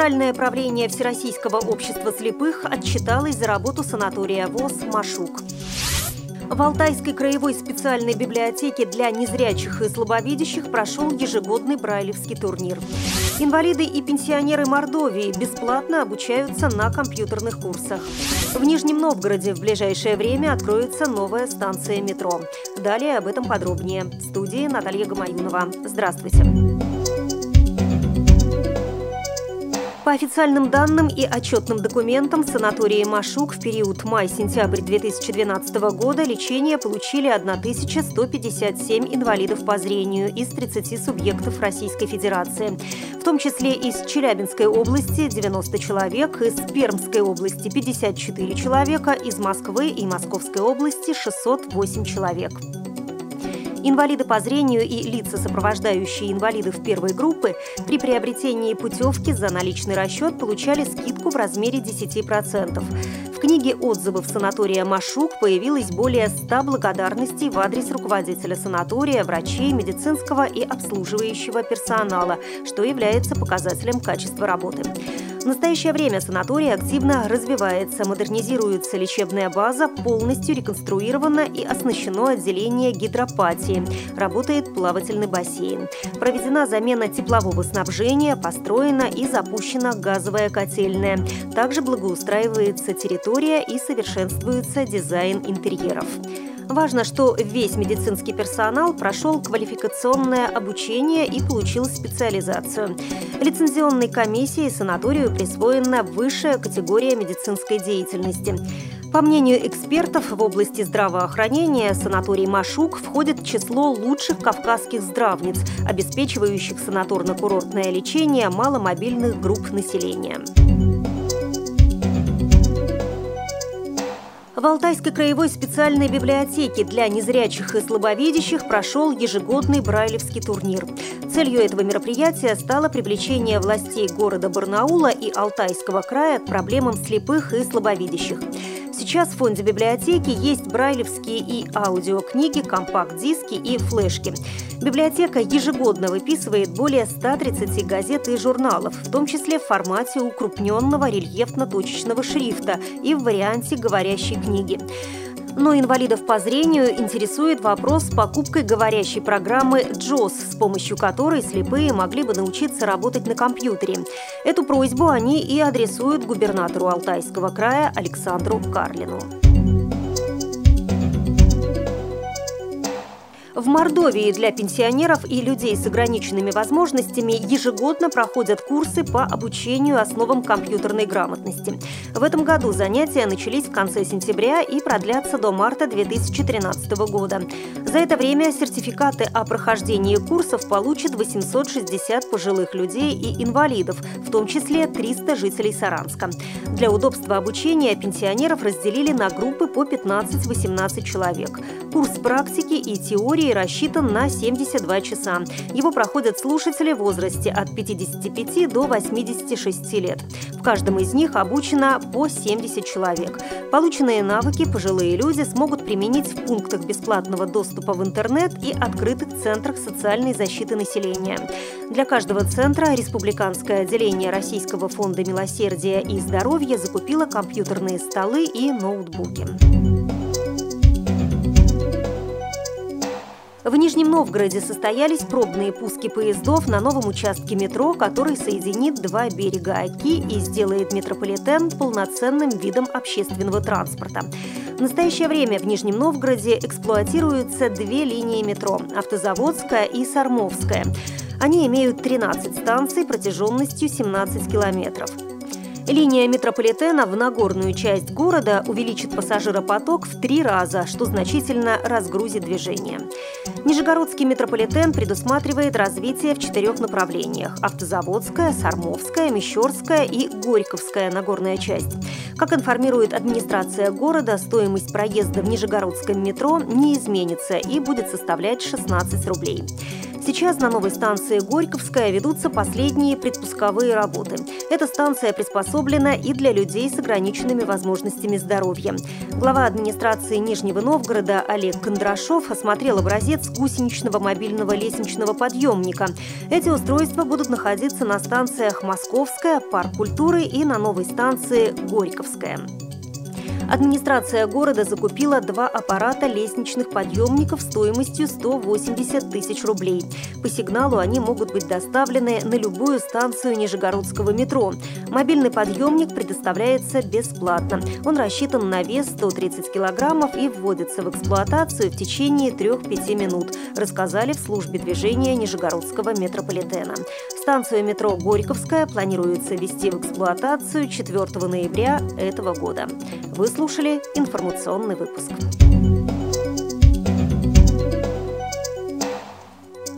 Центральное правление Всероссийского общества слепых отчиталось за работу санатория ВОЗ «Машук». В Алтайской краевой специальной библиотеке для незрячих и слабовидящих прошел ежегодный брайлевский турнир. Инвалиды и пенсионеры Мордовии бесплатно обучаются на компьютерных курсах. В Нижнем Новгороде в ближайшее время откроется новая станция метро. Далее об этом подробнее. В студии Наталья Гамаюнова. Здравствуйте. По официальным данным и отчетным документам санатории «Машук» в период май-сентябрь 2012 года лечение получили 1157 инвалидов по зрению из 30 субъектов Российской Федерации, в том числе из Челябинской области 90 человек, из Пермской области 54 человека, из Москвы и Московской области 608 человек. Инвалиды по зрению и лица, сопровождающие инвалидов первой группы, при приобретении путевки за наличный расчет получали скидку в размере 10%. В книге отзывов санатория «Машук» появилось более 100 благодарностей в адрес руководителя санатория, врачей, медицинского и обслуживающего персонала, что является показателем качества работы. В настоящее время санаторий активно развивается, модернизируется лечебная база, полностью реконструировано и оснащено отделение гидропатии. Работает плавательный бассейн. Проведена замена теплового снабжения, построена и запущена газовая котельная. Также благоустраивается территория и совершенствуется дизайн интерьеров. Важно, что весь медицинский персонал прошел квалификационное обучение и получил специализацию. Лицензионной комиссией санаторию присвоена высшая категория медицинской деятельности. По мнению экспертов в области здравоохранения, санаторий «Машук» входит в число лучших кавказских здравниц, обеспечивающих санаторно-курортное лечение маломобильных групп населения. В Алтайской краевой специальной библиотеке для незрячих и слабовидящих прошел ежегодный брайлевский турнир. Целью этого мероприятия стало привлечение властей города Барнаула и Алтайского края к проблемам слепых и слабовидящих. Сейчас в фонде библиотеки есть брайлевские и аудиокниги, компакт-диски и флешки. Библиотека ежегодно выписывает более 130 газет и журналов, в том числе в формате укрупненного рельефно-точечного шрифта и в варианте говорящей книги. Но инвалидов по зрению интересует вопрос с покупкой говорящей программы JOS, с помощью которой слепые могли бы научиться работать на компьютере. Эту просьбу они и адресуют губернатору Алтайского края Александру Карлину. В Мордовии для пенсионеров и людей с ограниченными возможностями ежегодно проходят курсы по обучению основам компьютерной грамотности. В этом году занятия начались в конце сентября и продлятся до марта 2013 года. За это время сертификаты о прохождении курсов получат 860 пожилых людей и инвалидов, в том числе 300 жителей Саранска. Для удобства обучения пенсионеров разделили на группы по 15-18 человек. Курс практики и теории России рассчитан на 72 часа. Его проходят слушатели в возрасте от 55 до 86 лет. В каждом из них обучено по 70 человек. Полученные навыки пожилые люди смогут применить в пунктах бесплатного доступа в интернет и открытых центрах социальной защиты населения. Для каждого центра Республиканское отделение Российского фонда милосердия и здоровья закупило компьютерные столы и ноутбуки. В Нижнем Новгороде состоялись пробные пуски поездов на новом участке метро, который соединит два берега Оки и сделает метрополитен полноценным видом общественного транспорта. В настоящее время в Нижнем Новгороде эксплуатируются две линии метро – Автозаводская и Сормовская. Они имеют 13 станций протяженностью 17 километров. Линия метрополитена в Нагорную часть города увеличит пассажиропоток в три раза, что значительно разгрузит движение. Нижегородский метрополитен предусматривает развитие в четырех направлениях – Автозаводская, Сормовская, Мещерская и Горьковская Нагорная часть. Как информирует администрация города, стоимость проезда в Нижегородском метро не изменится и будет составлять 16 рублей. Сейчас на новой станции Горьковская ведутся последние предпусковые работы. Эта станция приспособлена и для людей с ограниченными возможностями здоровья. Глава администрации Нижнего Новгорода Олег Кондрашов осмотрел образец гусеничного мобильного лестничного подъемника. Эти устройства будут находиться на станциях Московская, Парк культуры и на новой станции Горьковская. Администрация города закупила два аппарата лестничных подъемников стоимостью 180 тысяч рублей. По сигналу они могут быть доставлены на любую станцию Нижегородского метро. Мобильный подъемник предоставляется бесплатно. Он рассчитан на вес 130 килограммов и вводится в эксплуатацию в течение 3-5 минут, рассказали в службе движения Нижегородского метрополитена. Станцию метро Горьковская планируется ввести в эксплуатацию 4 ноября этого года. Вы слушали информационный выпуск.